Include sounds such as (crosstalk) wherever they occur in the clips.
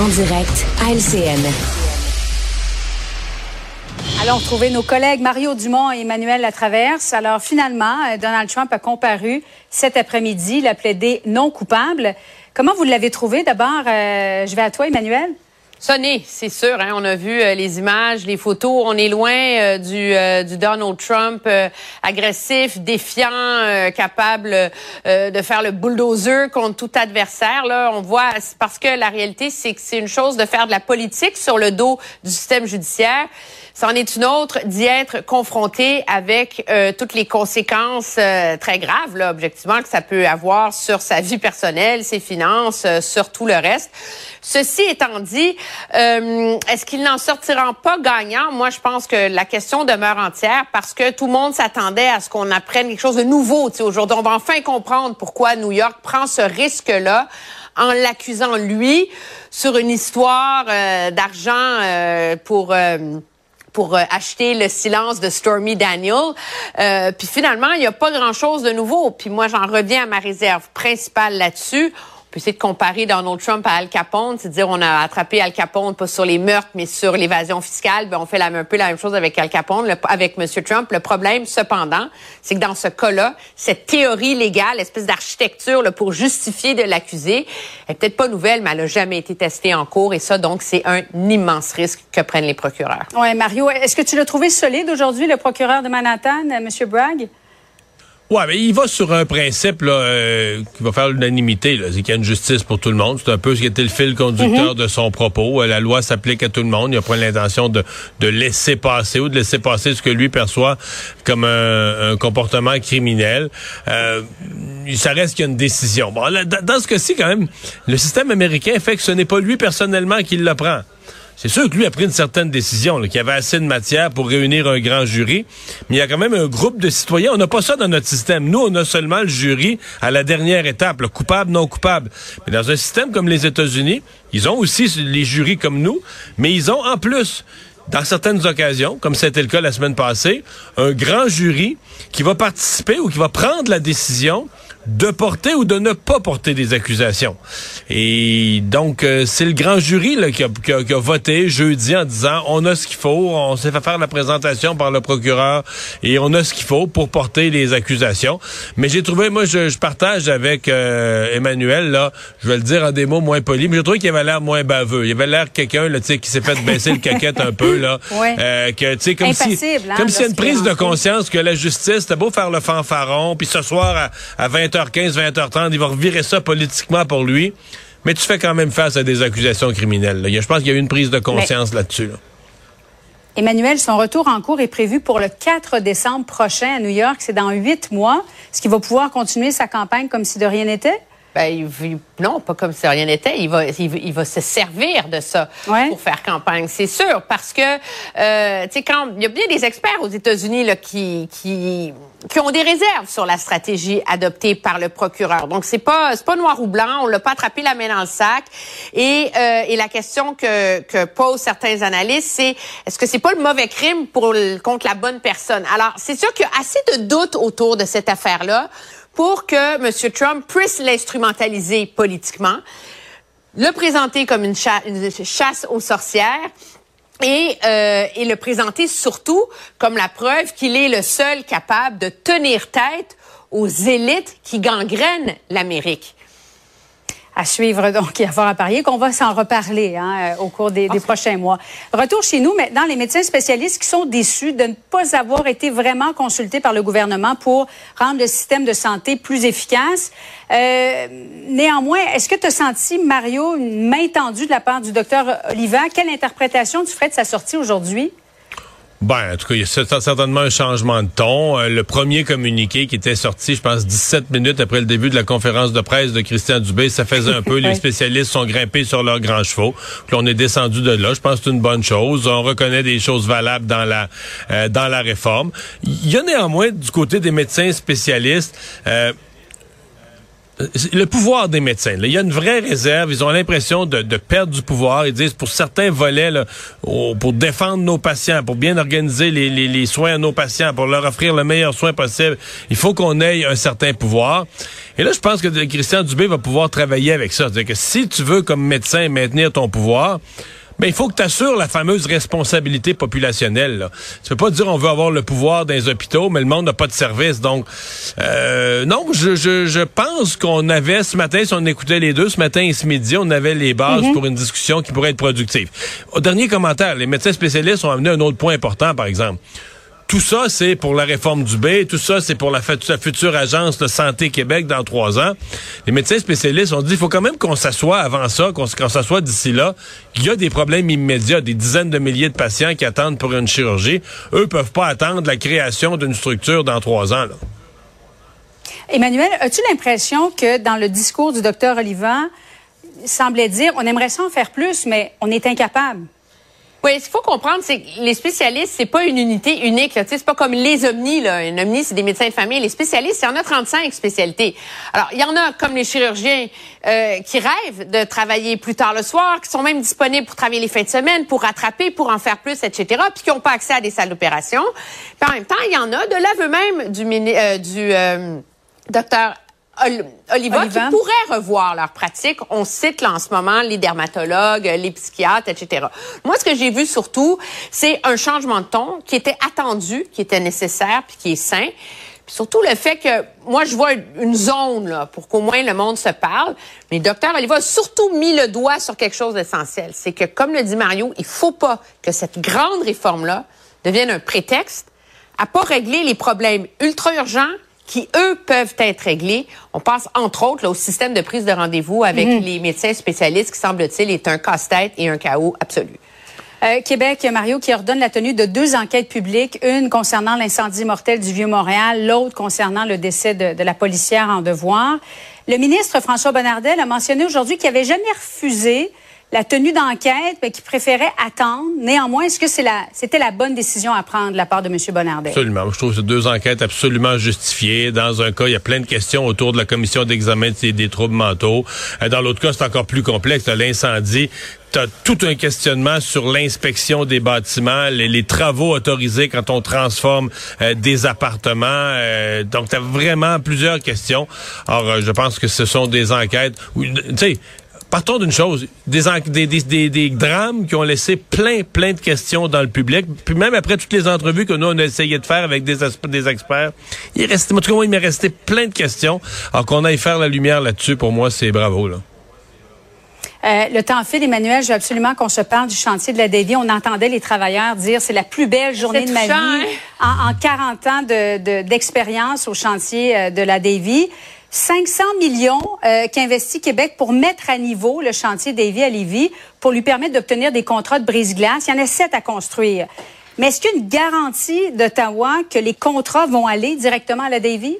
en direct à LCN. Allons retrouver nos collègues Mario Dumont et Emmanuel Latraverse. Alors finalement, euh, Donald Trump a comparu cet après-midi, il a plaidé non coupable. Comment vous l'avez trouvé d'abord? Euh, je vais à toi, Emmanuel? Sonné, c'est sûr. Hein, on a vu euh, les images, les photos. On est loin euh, du, euh, du, Donald Trump agressif, défiant, capable de faire le bulldozer contre tout adversaire. Là, on voit parce que la réalité, c'est que c'est une chose de faire de la politique sur le dos du système judiciaire. C'en est une autre d'y être confronté avec toutes les conséquences très graves, là, objectivement, que ça peut avoir sur sa vie personnelle, ses finances, sur tout le reste. Ceci étant dit, euh, est-ce qu'ils n'en sortiront pas gagnants? Moi, je pense que la question demeure entière parce que tout le monde s'attendait à ce qu'on apprenne quelque chose de nouveau. Aujourd'hui, on va enfin comprendre pourquoi New York prend ce risque-là en l'accusant lui sur une histoire euh, d'argent euh, pour pour acheter le silence de Stormy Daniel. puis finalement, il n'y a pas grand-chose de nouveau. Puis moi, j'en reviens à ma réserve principale là-dessus peut essayer de comparer Donald Trump à Al Capone, c'est dire on a attrapé Al Capone pas sur les meurtres mais sur l'évasion fiscale, ben on fait un peu la même chose avec Al Capone, avec M. Trump. Le problème, cependant, c'est que dans ce cas-là, cette théorie légale, espèce d'architecture pour justifier de l'accusé, est peut-être pas nouvelle, mais elle n'a jamais été testée en cours et ça, donc, c'est un immense risque que prennent les procureurs. Ouais, Mario, est-ce que tu l'as trouvé solide aujourd'hui, le procureur de Manhattan, M. Bragg? Ouais, mais il va sur un principe là, euh, qui va faire l'unanimité. C'est qu'il y a une justice pour tout le monde. C'est un peu ce qui était le fil conducteur mhm. de son propos. Euh, la loi s'applique à tout le monde. Il n'y a pas l'intention de, de laisser passer ou de laisser passer ce que lui perçoit comme un, comportement criminel. Euh, ça reste qu'il y a une décision. Bon, dans ce cas-ci, quand même, le système américain fait que ce n'est pas lui personnellement qui le prend. C'est sûr que lui a pris une certaine décision, qu'il y avait assez de matière pour réunir un grand jury, mais il y a quand même un groupe de citoyens. On n'a pas ça dans notre système. Nous, on a seulement le jury à la dernière étape, le coupable, non coupable. Mais dans un système comme les États-Unis, ils ont aussi les jurys comme nous, mais ils ont en plus dans certaines occasions, comme c'était le cas la semaine passée, un grand jury qui va participer ou qui va prendre la décision de porter ou de ne pas porter des accusations. Et donc, euh, c'est le grand jury là, qui, a, qui, a, voté jeudi en disant on a ce qu'il faut, on s'est fait faire la présentation par le procureur et on a ce qu'il faut pour porter les accusations. Mais j'ai trouvé, moi, je, je partage avec euh, Emmanuel, là, je vais le dire en des mots moins polis, mais j'ai trouvé qu'il avait l'air moins baveux. Il avait l'air quelqu'un là, qui s'est fait baisser le caquette un peu, là. (laughs) Euh, que, comme si, hein, comme si une prise de conscience que la justice, c'était beau faire le fanfaron, puis ce soir à, à 20 20h15, 20h30, il va revirer ça politiquement pour lui. Mais tu fais quand même face à des accusations criminelles. Je pense qu'il y a eu une prise de conscience là-dessus. Emmanuel, son retour en cours est prévu pour le 4 décembre prochain à New York. C'est dans huit mois. Est-ce qu'il va pouvoir continuer sa campagne comme si de rien n'était? Ben, non, pas comme si rien n'était. Il va, il, va se servir de ça pour faire campagne, c'est sûr, parce que, euh, tu sais, quand il y a bien des experts aux États-Unis là qui, qui qui ont des réserves sur la stratégie adoptée par le procureur. Donc c'est pas c'est pas noir ou blanc, on l'a pas attrapé la main dans le sac. Et, euh, et la question que, que posent certains analystes, c'est est-ce que c'est pas le mauvais crime pour contre la bonne personne? Alors c'est sûr qu'il y a assez de doutes autour de cette affaire-là pour que M. Trump puisse l'instrumentaliser politiquement, le présenter comme une, chasse aux sorcières et, euh, et le présenter surtout comme la preuve qu'il est le seul capable de tenir tête aux élites qui gangrènent l'Amérique à suivre donc et à voir à parier, qu'on va s'en reparler hein, au cours des, des, prochains mois. Retour chez nous maintenant, les médecins spécialistes qui sont déçus de ne pas avoir été vraiment consultés par le gouvernement pour rendre le système de santé plus efficace. Euh, néanmoins, est-ce que tu as senti, Mario, une main tendue de la part du docteur Oliva? Quelle interprétation tu ferais de sa sortie aujourd'hui? Ben, en tout cas, il y a certainement un changement de ton. Euh, le premier communiqué qui était sorti, je pense, 17 minutes après le début de la conférence de presse de Christian Dubé, ça faisait un peu, (laughs) les spécialistes sont grimpés sur leurs grands chevaux. Puis on est descendu de là. Je pense que c'est une bonne chose. On reconnaît des choses valables dans la euh, dans la réforme. Il y a néanmoins, du côté des médecins spécialistes, euh, le pouvoir des médecins. il y a une vraie réserve. Ils ont l'impression de, perdre du pouvoir. Ils disent pour certains volets, pour défendre nos patients, pour bien organiser les, soins à nos patients, pour leur offrir le meilleur soin possible, il faut qu'on ait un certain pouvoir. Et là, je pense que Christian Dubé va pouvoir travailler avec ça. C'est-à-dire que si tu veux, comme médecin, maintenir ton pouvoir, mais il faut que tu assures la fameuse responsabilité populationnelle. Là. Tu peux pas dire on veut avoir le pouvoir dans les hôpitaux, mais le monde n'a pas de service. Donc, euh, non, je, je, je pense qu'on avait ce matin, si on écoutait les deux, ce matin et ce midi, on avait les bases mhm. pour une discussion qui pourrait être productive. Au dernier commentaire, les médecins spécialistes ont amené un autre point important, par exemple. Tout ça, c'est pour la réforme du B. Tout ça, c'est pour la, future agence de Santé Québec dans trois ans. Les médecins spécialistes ont dit, il faut quand même qu'on s'assoie avant ça, qu'on s'assoie d'ici là. Il y a des problèmes immédiats, des dizaines de milliers de patients qui attendent pour une chirurgie. Eux peuvent pas attendre la création d'une structure dans trois ans. Emmanuel, as-tu l'impression que dans le discours du docteur Oliva, il semblait dire, on aimerait ça en faire plus, mais on est incapable? Oui, ce qu'il faut comprendre, c'est que les spécialistes, c'est pas une unité unique. C'est pas comme les omnis. Là. Une omni, c'est des médecins de famille. Les spécialistes, il y en a 35 spécialités. Alors, il y en a comme les chirurgiens euh, qui rêvent de travailler plus tard le soir, qui sont même disponibles pour travailler les fins de semaine, pour rattraper, pour en faire plus, etc., puis qui n'ont pas accès à des salles d'opération. En même temps, il y en a de l'aveu même du, euh, du euh, docteur Oliva, qui pourraient revoir leur pratique. On cite là en ce moment les dermatologues, les psychiatres, etc. Moi, ce que j'ai vu surtout, c'est un changement de ton qui était attendu, qui était nécessaire, puis qui est sain. Puis surtout le fait que moi je vois une zone là pour qu'au moins le monde se parle, mais docteur Oliva a surtout mis le doigt sur quelque chose d'essentiel, c'est que comme le dit Mario, il faut pas que cette grande réforme là devienne un prétexte à pas régler les problèmes ultra urgents qui, eux, peuvent être réglés. On pense, entre autres, au système de prise de rendez-vous avec mhm. les médecins spécialistes qui, semble-t-il, est un casse-tête et un chaos absolu. Euh, Québec, Mario, qui ordonne la tenue de deux enquêtes publiques, une concernant l'incendie mortel du Vieux-Montréal, l'autre concernant le décès de, de, la policière en devoir. Le ministre François Bonnardel a mentionné aujourd'hui qu'il n'avait jamais refusé la tenue d'enquête, mais qui préférait attendre. Néanmoins, est-ce que c'est la, c'était la bonne décision à prendre de la part de M. Bonardet? Absolument. Je trouve que c'est deux enquêtes absolument justifiées. Dans un cas, il y a plein de questions autour de la commission d'examen des, troubles mentaux. Euh, dans l'autre cas, c'est encore plus complexe. L'incendie tu as tout un questionnement sur l'inspection des bâtiments, les, travaux autorisés quand on transforme euh, des appartements. Euh, donc, tu as vraiment plusieurs questions. Alors, je pense que ce sont des enquêtes tu sais, partons d'une chose, des, des, des, drames qui ont laissé plein, plein de questions dans le public. Puis même après toutes les entrevues que nous, on a essayé de faire avec des, des experts, il reste, en tout cas, il m'est resté plein de questions. Alors qu'on aille faire la lumière là-dessus, pour moi, c'est bravo. Là. Euh, le temps file, Emmanuel, je veux absolument qu'on se parle du chantier de la Davy. On entendait les travailleurs dire c'est la plus belle journée de ma vie hein? en, 40 ans d'expérience au chantier euh, de la Davy. 500 millions euh, qu'investit Québec pour mettre à niveau le chantier Davy à Lévis pour lui permettre d'obtenir des contrats de brise-glace. Il y en a sept à construire. Mais est-ce qu'il y a une garantie d'Ottawa que les contrats vont aller directement à la Davy?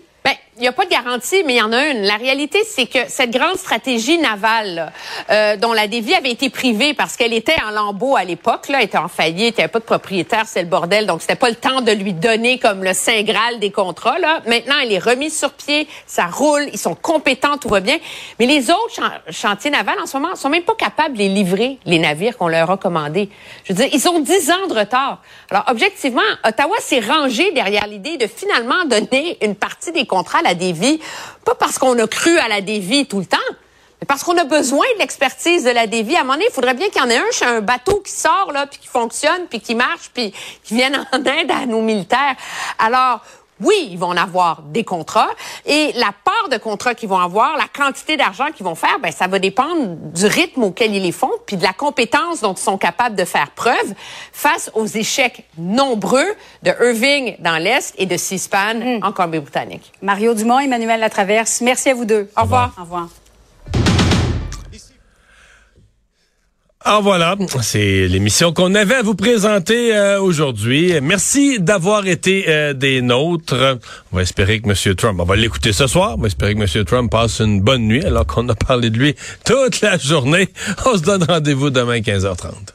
Il n'y a pas de garantie, mais il y en a une. La réalité, c'est que cette grande stratégie navale, euh, dont la dévie avait été privée parce qu'elle était en lambeau à l'époque, là, était en faillite, il n'y avait pas de propriétaire, c'est le bordel, donc c'était pas le temps de lui donner comme le saint graal des contrats. Là. Maintenant, elle est remise sur pied, ça roule, ils sont compétents, tout va bien. Mais les autres chantiers navals, en ce moment, sont même pas capables de les livrer, les navires qu'on leur a commandés. Je veux dire, ils ont 10 ans de retard. Alors, objectivement, Ottawa s'est rangé derrière l'idée de finalement donner une partie des contrats la pas parce qu'on a cru à la dévie tout le temps, mais parce qu'on a besoin de l'expertise de la dévie. À un moment donné, il faudrait bien qu'il y en ait un un bateau qui sort, là, puis qui fonctionne, puis qui marche, puis qui vienne (laughs) en aide à nos militaires. Alors, oui, ils vont en avoir des contrats et la part de contrats qu'ils vont avoir, la quantité d'argent qu'ils vont faire, ben ça va dépendre du rythme auquel ils les font puis de la compétence dont ils sont capables de faire preuve face aux échecs nombreux de Irving dans l'est et de Seaspan hmm. en Colombie-Britannique. Mario Dumont, Emmanuel Latraverse, merci à vous deux. Au revoir. Au revoir. Alors voilà, c'est l'émission qu'on avait à vous présenter euh, aujourd'hui. Merci d'avoir été euh, des nôtres. On va espérer que M. Trump, on va l'écouter ce soir, on va espérer que M. Trump passe une bonne nuit alors qu'on a parlé de lui toute la journée. On se donne rendez-vous demain 15h30.